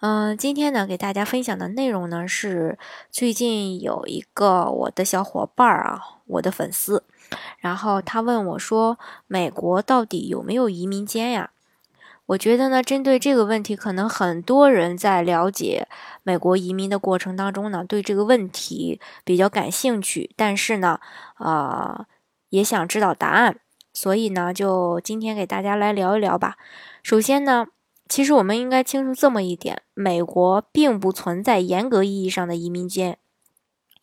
嗯，今天呢，给大家分享的内容呢是最近有一个我的小伙伴儿啊，我的粉丝，然后他问我说：“美国到底有没有移民监呀？”我觉得呢，针对这个问题，可能很多人在了解美国移民的过程当中呢，对这个问题比较感兴趣，但是呢，呃，也想知道答案，所以呢，就今天给大家来聊一聊吧。首先呢。其实我们应该清楚这么一点：美国并不存在严格意义上的移民监。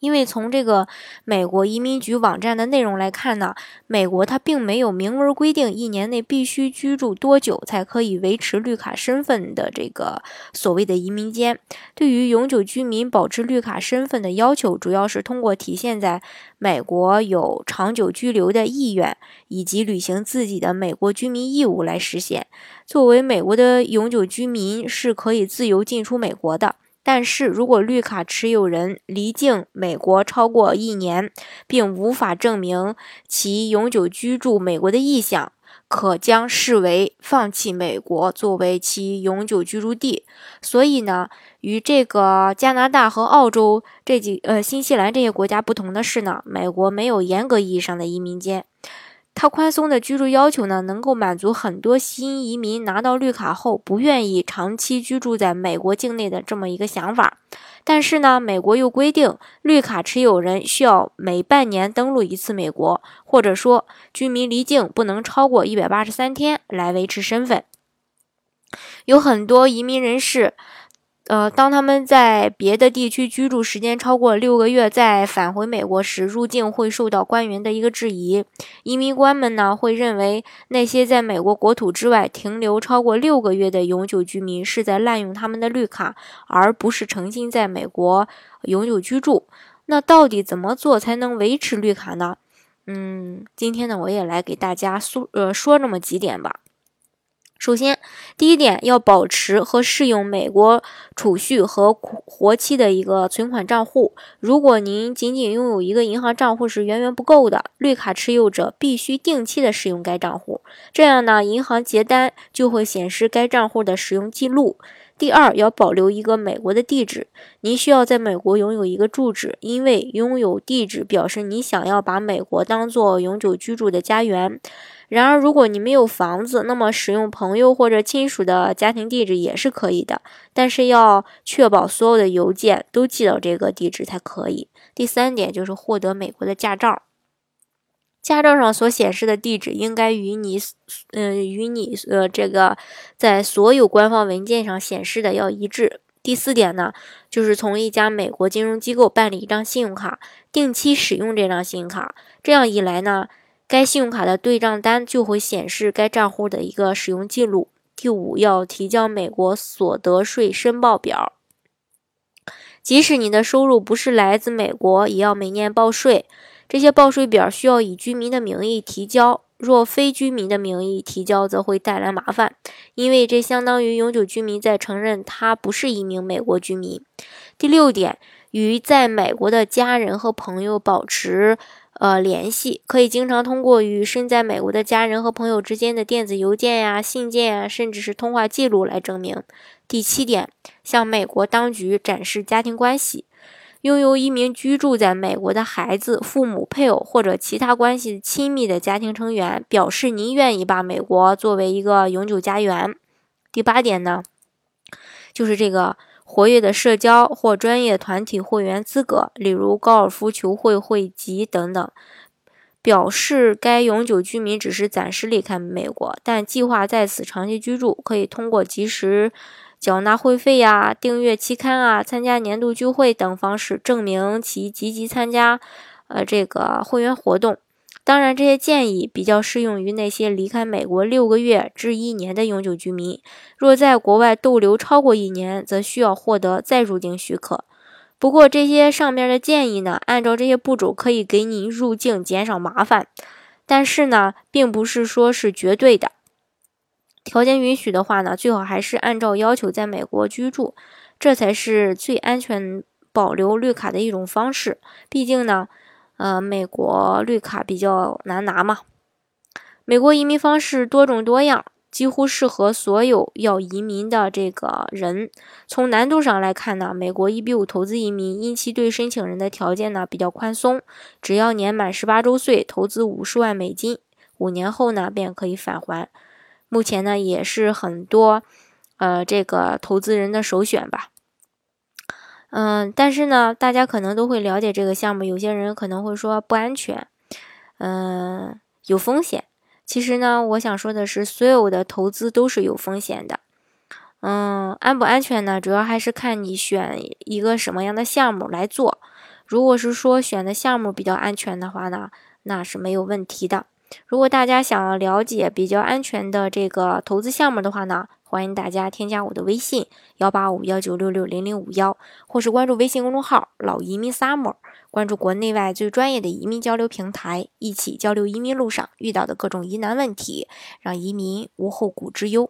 因为从这个美国移民局网站的内容来看呢，美国它并没有明文规定一年内必须居住多久才可以维持绿卡身份的这个所谓的移民监。对于永久居民保持绿卡身份的要求，主要是通过体现在美国有长久居留的意愿以及履行自己的美国居民义务来实现。作为美国的永久居民，是可以自由进出美国的。但是如果绿卡持有人离境美国超过一年，并无法证明其永久居住美国的意向，可将视为放弃美国作为其永久居住地。所以呢，与这个加拿大和澳洲这几呃新西兰这些国家不同的是呢，美国没有严格意义上的移民监。它宽松的居住要求呢，能够满足很多新移民拿到绿卡后不愿意长期居住在美国境内的这么一个想法。但是呢，美国又规定，绿卡持有人需要每半年登陆一次美国，或者说居民离境不能超过一百八十三天来维持身份。有很多移民人士。呃，当他们在别的地区居住时间超过六个月，再返回美国时，入境会受到官员的一个质疑。移民官们呢，会认为那些在美国国土之外停留超过六个月的永久居民是在滥用他们的绿卡，而不是诚心在美国永久居住。那到底怎么做才能维持绿卡呢？嗯，今天呢，我也来给大家说呃说这么几点吧。首先，第一点要保持和适用美国储蓄和活期的一个存款账户。如果您仅仅拥有一个银行账户是远远不够的，绿卡持有者必须定期的使用该账户，这样呢，银行结单就会显示该账户的使用记录。第二，要保留一个美国的地址，您需要在美国拥有一个住址，因为拥有地址表示你想要把美国当做永久居住的家园。然而，如果你没有房子，那么使用朋友或者亲属的家庭地址也是可以的，但是要确保所有的邮件都寄到这个地址才可以。第三点就是获得美国的驾照，驾照上所显示的地址应该与你，嗯，与你呃这个在所有官方文件上显示的要一致。第四点呢，就是从一家美国金融机构办理一张信用卡，定期使用这张信用卡，这样一来呢。该信用卡的对账单就会显示该账户的一个使用记录。第五，要提交美国所得税申报表，即使你的收入不是来自美国，也要每年报税。这些报税表需要以居民的名义提交，若非居民的名义提交，则会带来麻烦，因为这相当于永久居民在承认他不是一名美国居民。第六点，与在美国的家人和朋友保持。呃，联系可以经常通过与身在美国的家人和朋友之间的电子邮件呀、信件啊，甚至是通话记录来证明。第七点，向美国当局展示家庭关系，拥有一名居住在美国的孩子、父母、配偶或者其他关系亲密的家庭成员，表示您愿意把美国作为一个永久家园。第八点呢，就是这个。活跃的社交或专业团体会员资格，例如高尔夫球会会籍等等，表示该永久居民只是暂时离开美国，但计划在此长期居住。可以通过及时缴纳会费呀、订阅期刊啊、参加年度聚会等方式证明其积极参加呃这个会员活动。当然，这些建议比较适用于那些离开美国六个月至一年的永久居民。若在国外逗留超过一年，则需要获得再入境许可。不过这些上面的建议呢，按照这些步骤可以给你入境减少麻烦，但是呢，并不是说是绝对的。条件允许的话呢，最好还是按照要求在美国居住，这才是最安全保留绿卡的一种方式。毕竟呢，呃，美国绿卡比较难拿嘛。美国移民方式多种多样。几乎适合所有要移民的这个人。从难度上来看呢，美国一比五投资移民，因其对申请人的条件呢比较宽松，只要年满十八周岁，投资五十万美金，五年后呢便可以返还。目前呢也是很多呃这个投资人的首选吧。嗯，但是呢，大家可能都会了解这个项目，有些人可能会说不安全，嗯，有风险。其实呢，我想说的是，所有的投资都是有风险的。嗯，安不安全呢？主要还是看你选一个什么样的项目来做。如果是说选的项目比较安全的话呢，那是没有问题的。如果大家想要了解比较安全的这个投资项目的话呢，欢迎大家添加我的微信幺八五幺九六六零零五幺，或是关注微信公众号“老移民 summer”。关注国内外最专业的移民交流平台，一起交流移民路上遇到的各种疑难问题，让移民无后顾之忧。